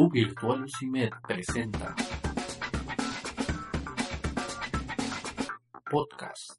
U Virtual CIMED presenta Podcast.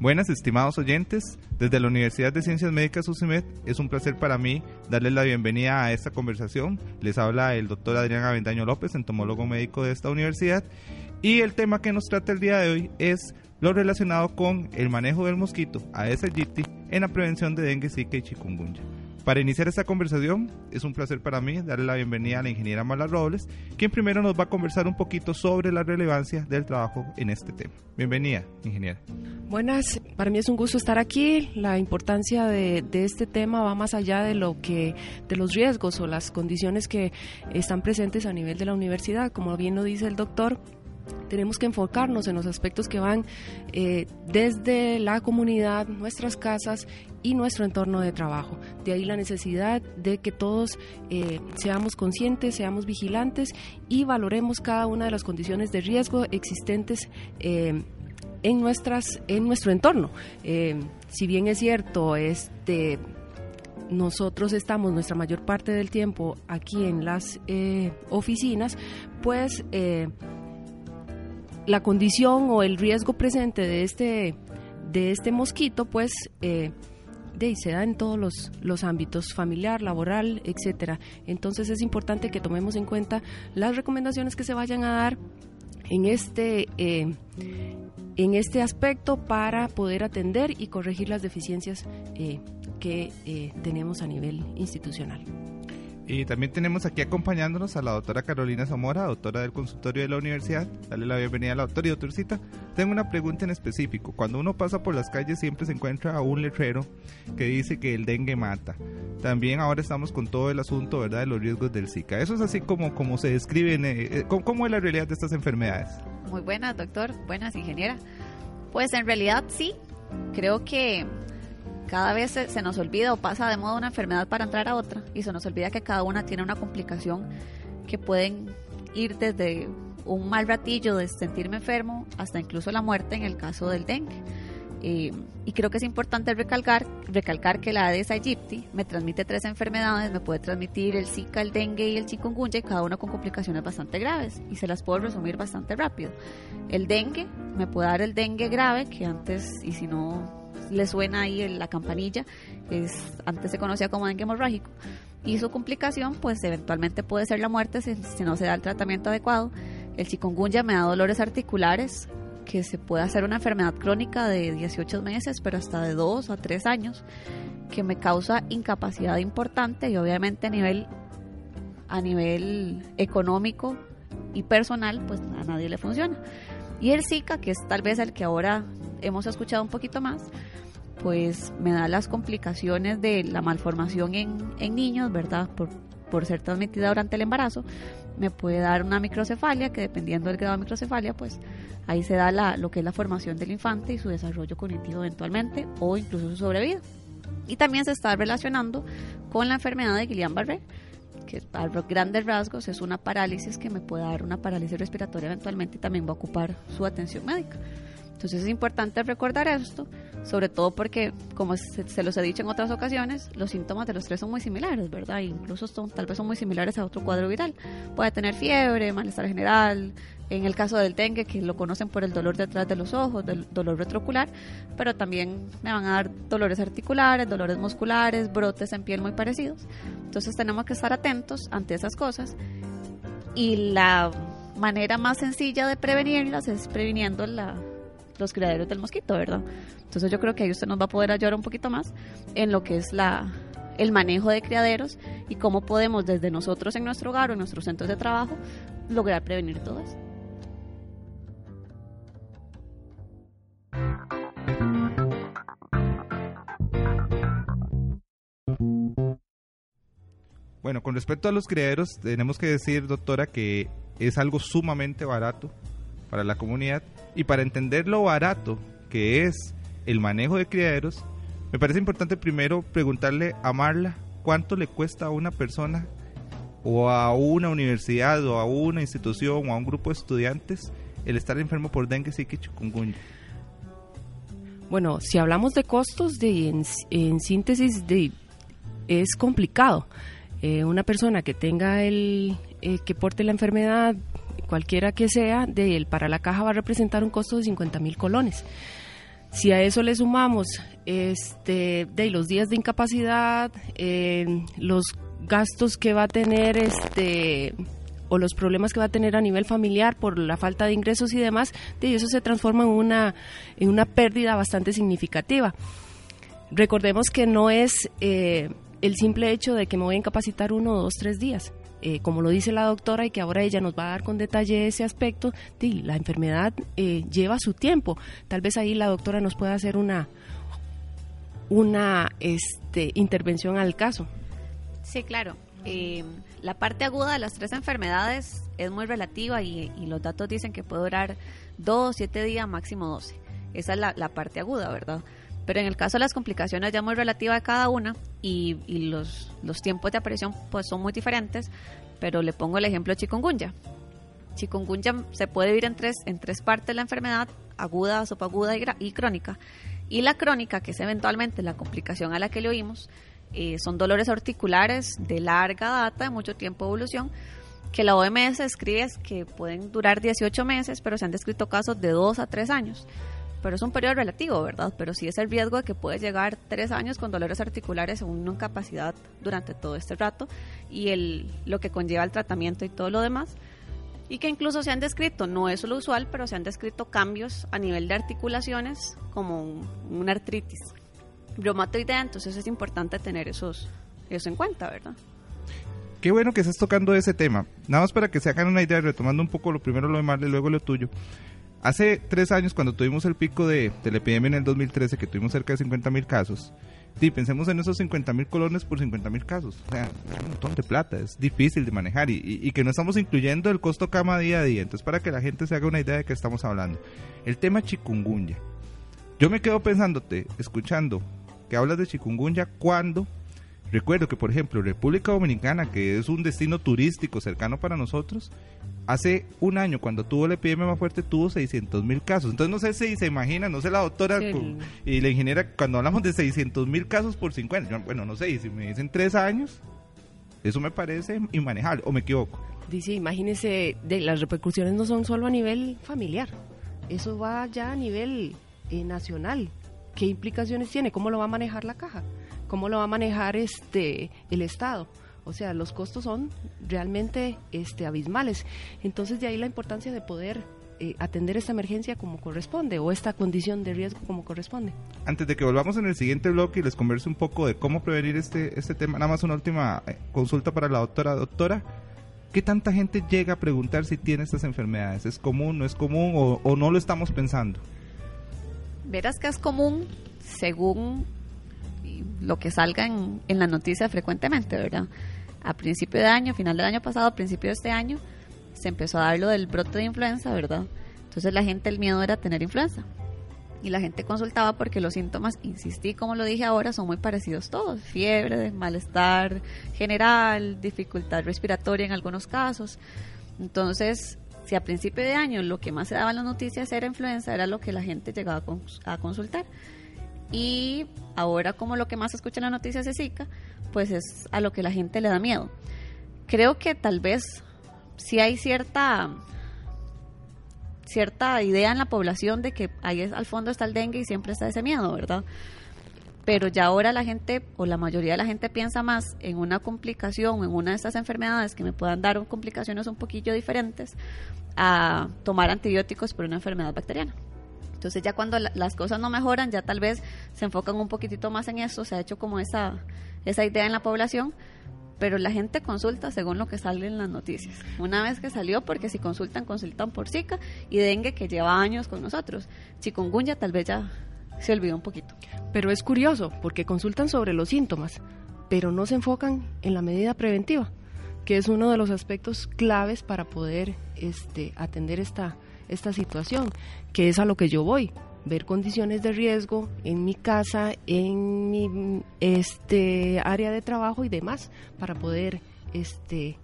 Buenas, estimados oyentes. Desde la Universidad de Ciencias Médicas UCIMED es un placer para mí darles la bienvenida a esta conversación. Les habla el doctor Adrián Avendaño López, entomólogo médico de esta universidad. Y el tema que nos trata el día de hoy es lo relacionado con el manejo del mosquito Aedes aegypti en la prevención de dengue, zika y chikungunya. Para iniciar esta conversación, es un placer para mí darle la bienvenida a la ingeniera Marla Robles, quien primero nos va a conversar un poquito sobre la relevancia del trabajo en este tema. Bienvenida, ingeniera. Buenas, para mí es un gusto estar aquí. La importancia de, de, este tema va más allá de lo que, de los riesgos o las condiciones que están presentes a nivel de la universidad. Como bien lo dice el doctor, tenemos que enfocarnos en los aspectos que van eh, desde la comunidad, nuestras casas y nuestro entorno de trabajo. De ahí la necesidad de que todos eh, seamos conscientes, seamos vigilantes y valoremos cada una de las condiciones de riesgo existentes. Eh, en, nuestras, en nuestro entorno. si bien es cierto, este, nosotros estamos nuestra mayor parte del tiempo aquí en las oficinas, pues la condición o el riesgo presente de este, de este mosquito, pues eh, de, se da en todos los, los ámbitos, familiar, laboral, etcétera. Entonces es importante que tomemos en cuenta las recomendaciones que se vayan a dar en este, eh, en este aspecto para poder atender y corregir las deficiencias eh, que tenemos a nivel institucional. Y también tenemos aquí acompañándonos a la doctora Carolina Zamora, doctora del consultorio de la universidad. Dale la bienvenida a la doctora y doctorcita. Tengo una pregunta en específico. Cuando uno pasa por las calles siempre se encuentra un letrero que dice que el dengue mata. También ahora estamos con todo el asunto, ¿verdad?, de los riesgos del Zika. Eso es así como, como se describe, eh, eh, ¿cómo es la realidad de estas enfermedades? Muy buenas, doctor. Buenas, ingeniera. Pues en realidad sí. Creo que cada vez se, nos olvida o pasa de moda una enfermedad para entrar a otra y se nos olvida que cada una tiene una complicación que pueden ir desde un mal ratillo de sentirme enfermo hasta incluso la muerte en el caso del dengue. y creo que es importante recalcar, recalcar que la Aedes aegypti me transmite tres enfermedades, me puede transmitir el Zika, el dengue y el chikungunya, y cada uno con complicaciones bastante graves, y se las puedo resumir bastante rápido. El dengue, me puede dar el dengue grave, que antes, y si no le suena ahí la campanilla, es, antes se conocía como dengue hemorrágico. Y su complicación, pues eventualmente puede ser la muerte si, no se da el tratamiento adecuado. El chikungunya me da dolores articulares, que se puede hacer una enfermedad crónica de 18 meses, pero hasta de 2 a 3 años, que me causa incapacidad importante y obviamente a nivel, a nivel económico y personal, pues a nadie le funciona. Y el Zika, que es tal vez el que ahora hemos escuchado un poquito más, pues me da las complicaciones de la malformación en, niños, ¿verdad? Por, por ser transmitida durante el embarazo, me puede dar una microcefalia, que dependiendo del grado de microcefalia, pues ahí se da la, lo que es la formación del infante y su desarrollo cognitivo eventualmente, o incluso su sobrevida. Y también se está relacionando con la enfermedad de Guillain-Barré, que a grandes rasgos es una parálisis que me puede dar una parálisis respiratoria eventualmente y también va a ocupar su atención médica. Entonces es importante recordar esto, sobre todo porque, como se, los he dicho en otras ocasiones, los síntomas de los tres son muy similares, ¿verdad? incluso son, tal vez son muy similares a otro cuadro viral. Puede tener fiebre, malestar general, en el caso del dengue, que lo conocen por el dolor detrás de los ojos, del dolor retrocular, pero también me van a dar dolores articulares, dolores musculares, brotes en piel muy parecidos. Entonces tenemos que estar atentos ante esas cosas y la manera más sencilla de prevenirlas es previniendo la, los criaderos del mosquito, ¿verdad? Entonces yo creo que ahí usted nos va a poder ayudar un poquito más en lo que es la, el manejo de criaderos y cómo podemos desde nosotros en nuestro hogar o en nuestros centros de trabajo lograr prevenir todo eso. Bueno, con respecto a los criaderos, tenemos que decir, doctora, que es algo sumamente barato para la comunidad y para entender lo barato que es el manejo de criaderos, me parece importante primero preguntarle a Marla cuánto le cuesta a una persona o a una universidad o a una institución o a un grupo de estudiantes el estar enfermo por dengue, zika y chikungunya. Bueno, si hablamos de costos, de, en, síntesis, de, es complicado. Eh, una persona que tenga el, eh, que porte la enfermedad, cualquiera que sea, de él para la caja va a representar un costo de 50 mil colones. Si a eso le sumamos este, de los días de incapacidad, eh, los gastos que va a tener este o los problemas que va a tener a nivel familiar por la falta de ingresos y demás, de eso se transforma en una, en una pérdida bastante significativa. Recordemos que no es eh, el simple hecho de que me voy a incapacitar uno, dos, tres días. Eh, como lo dice la doctora y que ahora ella nos va a dar con detalle ese aspecto, de, la enfermedad eh, lleva su tiempo. Tal vez ahí la doctora nos pueda hacer una, una este, intervención al caso. Sí, claro. La parte aguda de las tres enfermedades es muy relativa y, los datos dicen que puede durar dos, siete días, máximo 12. Esa es la, parte aguda, ¿verdad? Pero en el caso de las complicaciones ya muy relativa de cada una y, los, los, tiempos de aparición pues son muy diferentes, pero le pongo el ejemplo de chikungunya. Chikungunya se puede vivir en tres, en tres partes de la enfermedad, aguda, subaguda y, y crónica. Y la crónica, que es eventualmente la complicación a la que le oímos, eh, son dolores articulares de larga data, de mucho tiempo de evolución, que la OMS escribe que pueden durar 18 meses, pero se han descrito casos de 2 a 3 años. Pero es un periodo relativo, ¿verdad? Pero sí es el riesgo de que puede llegar 3 años con dolores articulares o una incapacidad durante todo este rato y el, lo que conlleva el tratamiento y todo lo demás. Y que incluso se han descrito, no es lo usual, pero se han descrito cambios a nivel de articulaciones como una artritis reumatoidea, entonces es importante tener esos, eso en cuenta, ¿verdad? Qué bueno que estés tocando ese tema. Nada más para que se hagan una idea, retomando un poco lo primero lo de Marle, luego lo tuyo. Hace tres años, cuando tuvimos el pico de, la epidemia en el 2013, que tuvimos cerca de 50 mil casos, pensemos en esos 50 mil colones por 50 mil casos. O sea, un montón de plata, es difícil de manejar y, y, que no estamos incluyendo el costo cama día a día. Entonces, para que la gente se haga una idea de qué estamos hablando. El tema chikungunya. Yo me quedo pensándote, escuchando que hablas de chikungunya cuando recuerdo que por ejemplo República Dominicana que es un destino turístico cercano para nosotros hace un año cuando tuvo la epidemia más fuerte tuvo 600 mil casos. Entonces no sé si se imagina no sé la doctora y la ingeniera cuando hablamos de 600 mil casos por 50 bueno no sé y si me dicen tres años eso me parece inmanejable o me equivoco. Dice imagínese de las repercusiones no son solo a nivel familiar eso va ya a nivel eh, nacional. Qué implicaciones tiene, cómo lo va a manejar la caja, cómo lo va a manejar este el Estado. O sea, los costos son realmente este, abismales. Entonces, de ahí la importancia de poder eh, atender esta emergencia como corresponde o esta condición de riesgo como corresponde. Antes de que volvamos en el siguiente bloque y les converse un poco de cómo prevenir este, este tema, nada más una última eh, consulta para la doctora. Doctora, ¿qué tanta gente llega a preguntar si tiene estas enfermedades? ¿Es común, no es común o, o no lo estamos pensando? verás que es común según lo que salga en, en la noticia frecuentemente, ¿verdad? A principio de año, final del año pasado, principio de este año, se empezó a dar lo del brote de influenza, ¿verdad? Entonces la gente, el miedo era tener influenza. Y la gente consultaba porque los síntomas, insistí, como lo dije ahora, son muy parecidos todos. Fiebre, malestar general, dificultad respiratoria en algunos casos. Entonces, si a principio de año lo que más se daba en las noticias era influenza, era lo que la gente llegaba a consultar. Y ahora como lo que más escucha en las noticias es Zika, pues es a lo que la gente le da miedo. Creo que tal vez si hay cierta cierta idea en la población de que ahí al fondo está el dengue y siempre está ese miedo, ¿verdad? pero ya ahora la gente o la mayoría de la gente piensa más en una complicación, en una de estas enfermedades que me puedan dar complicaciones un poquillo diferentes a tomar antibióticos por una enfermedad bacteriana. Entonces ya cuando las cosas no mejoran, ya tal vez se enfocan un poquitito más en eso, se ha hecho como esa, esa idea en la población, pero la gente consulta según lo que sale en las noticias. Una vez que salió, porque si consultan, consultan por Zika y dengue que lleva años con nosotros. Chikungunya tal vez ya se olvidó un poquito. Pero es curioso, porque consultan sobre los síntomas, pero no se enfocan en la medida preventiva, que es uno de los aspectos claves para poder este, atender esta, esta situación, que es a lo que yo voy, ver condiciones de riesgo en mi casa, en mi este, área de trabajo y demás, para poder este,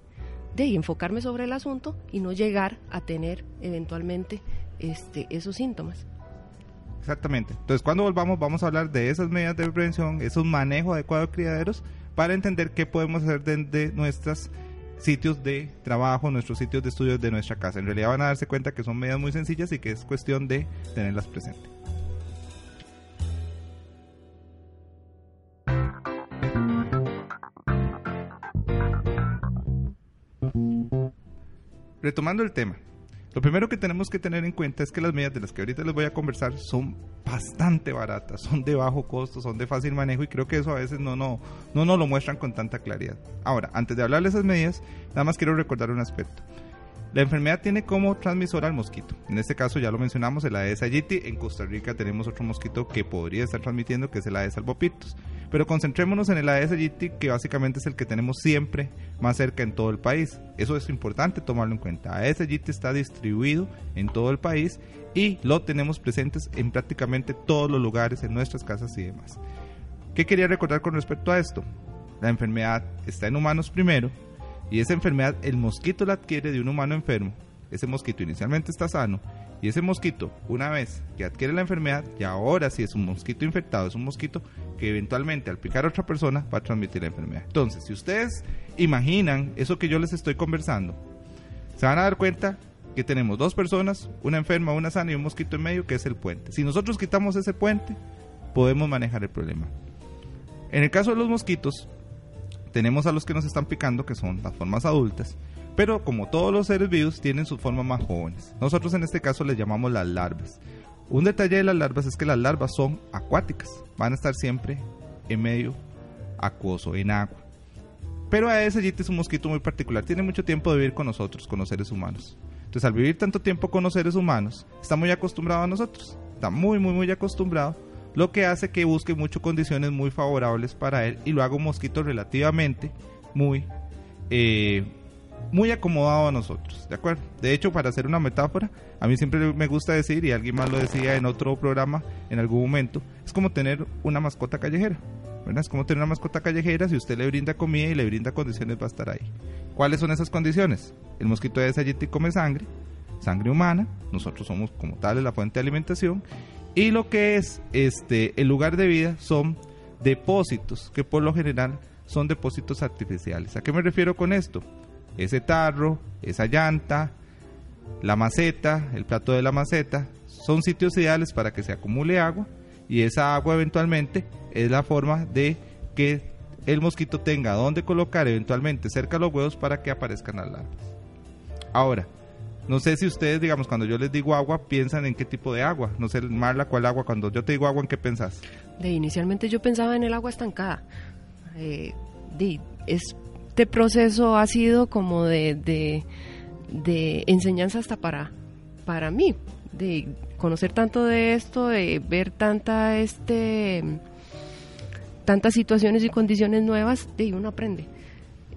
de enfocarme sobre el asunto y no llegar a tener eventualmente este, esos síntomas. Exactamente. Entonces, cuando volvamos, vamos a hablar de esas medidas de prevención, esos manejo adecuado de criaderos, para entender qué podemos hacer desde nuestros sitios de trabajo, nuestros sitios de estudios de nuestra casa. En realidad van a darse cuenta que son medidas muy sencillas y que es cuestión de tenerlas presentes. Retomando el tema, lo primero que tenemos que tener en cuenta es que las medidas de las que ahorita les voy a conversar son bastante baratas, son de bajo costo, son de fácil manejo y creo que eso a veces no, no, no nos lo muestran con tanta claridad. Ahora, antes de hablar de esas medidas, nada más quiero recordar un aspecto. La enfermedad tiene como transmisor al mosquito. En este caso ya lo mencionamos, el Aedes aegypti. En Costa Rica tenemos otro mosquito que podría estar transmitiendo, que es el Aedes albopictus. Pero concentrémonos en el aegypti, que básicamente es el que tenemos siempre más cerca en todo el país. Eso es importante tomarlo en cuenta. Aegypti está distribuido en todo el país y lo tenemos presentes en prácticamente todos los lugares, en nuestras casas y demás. ¿Qué quería recordar con respecto a esto? La enfermedad está en humanos primero, y esa enfermedad el mosquito la adquiere de un humano enfermo, ese mosquito inicialmente está sano y ese mosquito, una vez que adquiere la enfermedad, y ahora si es un mosquito infectado, es un mosquito que eventualmente al picar a otra persona va a transmitir la enfermedad. Entonces, si ustedes imaginan eso que yo les estoy conversando, se van a dar cuenta que tenemos dos personas, una enferma, una sana y un mosquito en medio, que es el puente. Si nosotros quitamos ese puente, podemos manejar el problema. En el caso de los mosquitos, tenemos a los que nos están picando, que son las formas adultas, pero como todos los seres vivos tienen sus formas más jóvenes. Nosotros en este caso les llamamos las larvas. Un detalle de las larvas es que las larvas son acuáticas, van a estar siempre en medio acuoso, en agua. Pero a ese es un mosquito muy particular, tiene mucho tiempo de vivir con nosotros, con los seres humanos. Entonces al vivir tanto tiempo con los seres humanos, está muy acostumbrado a nosotros, está muy, muy, muy acostumbrado lo que hace que busque muchas condiciones muy favorables para él y lo haga un mosquito relativamente muy, eh, muy acomodado a nosotros, ¿de acuerdo? De hecho, para hacer una metáfora, a mí siempre me gusta decir, y alguien más lo decía en otro programa en algún momento, es como tener una mascota callejera, ¿verdad? Es como tener una mascota callejera, si usted le brinda comida y le brinda condiciones va a estar ahí. ¿Cuáles son esas condiciones? El mosquito de y come sangre, sangre humana, nosotros somos como tales la fuente de alimentación, y lo que es este el lugar de vida son depósitos, que por lo general son depósitos artificiales. ¿A qué me refiero con esto? Ese tarro, esa llanta, la maceta, el plato de la maceta, son sitios ideales para que se acumule agua y esa agua eventualmente es la forma de que el mosquito tenga donde colocar eventualmente cerca los huevos para que aparezcan las larvas. Ahora, no sé si ustedes, digamos, cuando yo les digo agua, piensan en qué tipo de agua. No sé, Marla, ¿cuál agua? Cuando yo te digo agua, ¿en qué pensás? De, inicialmente yo pensaba en el agua estancada. Eh, de, este proceso ha sido como de, de, enseñanza hasta para, para mí, de conocer tanto de esto, de ver tanta este tantas situaciones y condiciones nuevas, de uno aprende.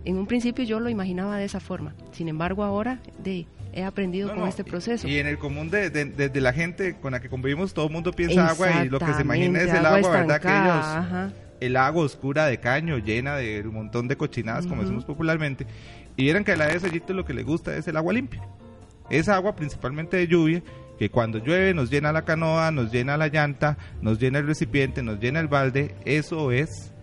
En un principio yo lo imaginaba de esa forma, sin embargo ahora de he aprendido con este proceso. Y en el común de, de, la gente con la que convivimos, todo el mundo piensa agua y lo que se imagina es el agua, ¿verdad? Que el agua oscura de caño, llena de un montón de cochinadas, como decimos popularmente. Y vieran que a la de sellito lo que le gusta es el agua limpia. Esa agua principalmente de lluvia, que cuando llueve nos llena la canoa, nos llena la llanta, nos llena el recipiente, nos llena el balde, eso es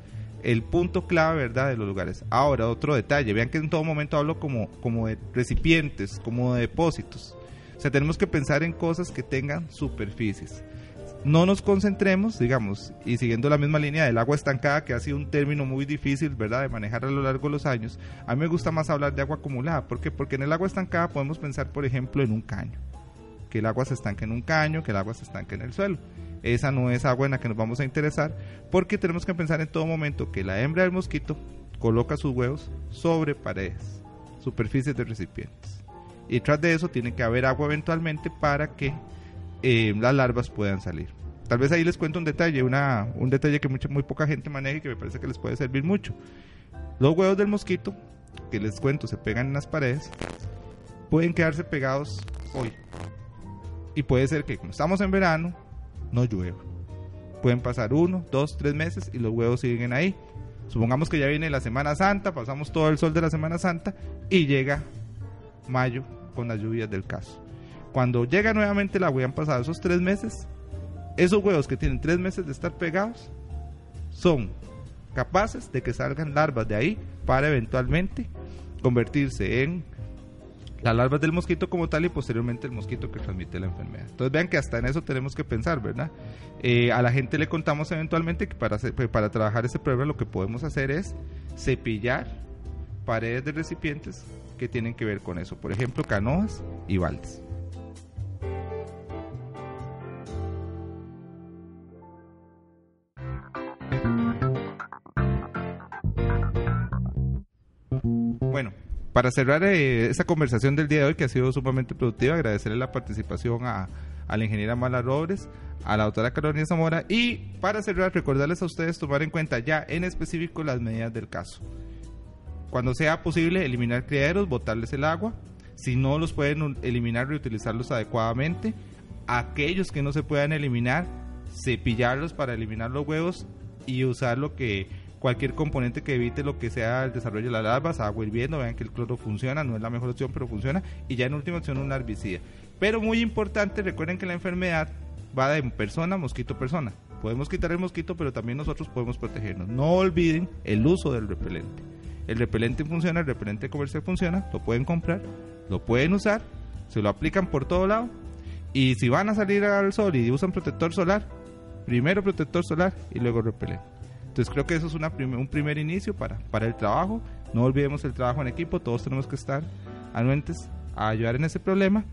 el punto clave, ¿verdad?, de los lugares. Ahora, otro detalle, vean que en todo momento hablo como, como de recipientes, como de depósitos. O sea, tenemos que pensar en cosas que tengan superficies. No nos concentremos, digamos, y siguiendo la misma línea del agua estancada, que ha sido un término muy difícil, ¿verdad?, de manejar a lo largo de los años. A mí me gusta más hablar de agua acumulada. ¿Por qué? Porque en el agua estancada podemos pensar, por ejemplo, en un caño. Que el agua se estanque en un caño, que el agua se estanque en el suelo esa no es agua en la que nos vamos a interesar, porque tenemos que pensar en todo momento que la hembra del mosquito coloca sus huevos sobre paredes, superficies de recipientes. Y tras de eso tiene que haber agua eventualmente para que eh, las larvas puedan salir. tal vez ahí les cuento un detalle, un detalle que mucha, muy poca gente maneja y que me parece que les puede servir mucho. Los huevos del mosquito, que les cuento, se pegan en las paredes, pueden quedarse pegados hoy. Y puede ser que como estamos en verano, no llueva. Pueden pasar uno, dos, tres meses y los huevos siguen ahí. Supongamos que ya viene la Semana Santa, pasamos todo el sol de la Semana Santa y llega mayo con las lluvias del caso. Cuando llega nuevamente el agua y han pasado esos tres meses, esos huevos que tienen tres meses de estar pegados son capaces de que salgan larvas de ahí para eventualmente convertirse en las larvas del mosquito como tal y posteriormente el mosquito que transmite la enfermedad. Entonces vean que hasta en eso tenemos que pensar, ¿verdad? Eh, a la gente le contamos eventualmente que para, para trabajar ese problema lo que podemos hacer es cepillar paredes de recipientes que tienen que ver con eso, por ejemplo, canoas y baldes. Para cerrar eh, esta conversación del día de hoy, que ha sido sumamente productiva, agradecerle la participación a, la ingeniera Mala Robles, a la doctora Carolina Zamora y para cerrar, recordarles a ustedes tomar en cuenta ya en específico las medidas del caso. Cuando sea posible, eliminar criaderos, botarles el agua. Si no los pueden eliminar, reutilizarlos adecuadamente. Aquellos que no se puedan eliminar, cepillarlos para eliminar los huevos y usar lo que cualquier componente que evite lo que sea el desarrollo de las larvas, agua hirviendo, vean que el cloro funciona, no es la mejor opción, pero funciona, y ya en última opción un herbicida. Pero muy importante, recuerden que la enfermedad va de persona, mosquito, persona. Podemos quitar el mosquito, pero también nosotros podemos protegernos. No olviden el uso del repelente. El repelente funciona, el repelente comercial funciona, lo pueden comprar, lo pueden usar, se lo aplican por todo lado. Y si van a salir al sol y usan protector solar, primero protector solar y luego repelente. Entonces creo que eso es un primer inicio para, el trabajo. No olvidemos el trabajo en equipo, todos tenemos que estar anuentes a ayudar en ese problema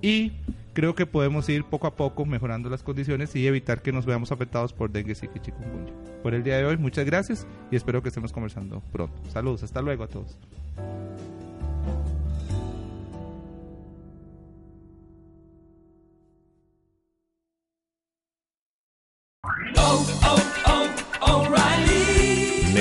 y creo que podemos ir poco a poco mejorando las condiciones y evitar que nos veamos afectados por dengue, y chikungunya. Por el día de hoy, muchas gracias y espero que estemos conversando pronto. Saludos, hasta luego a todos.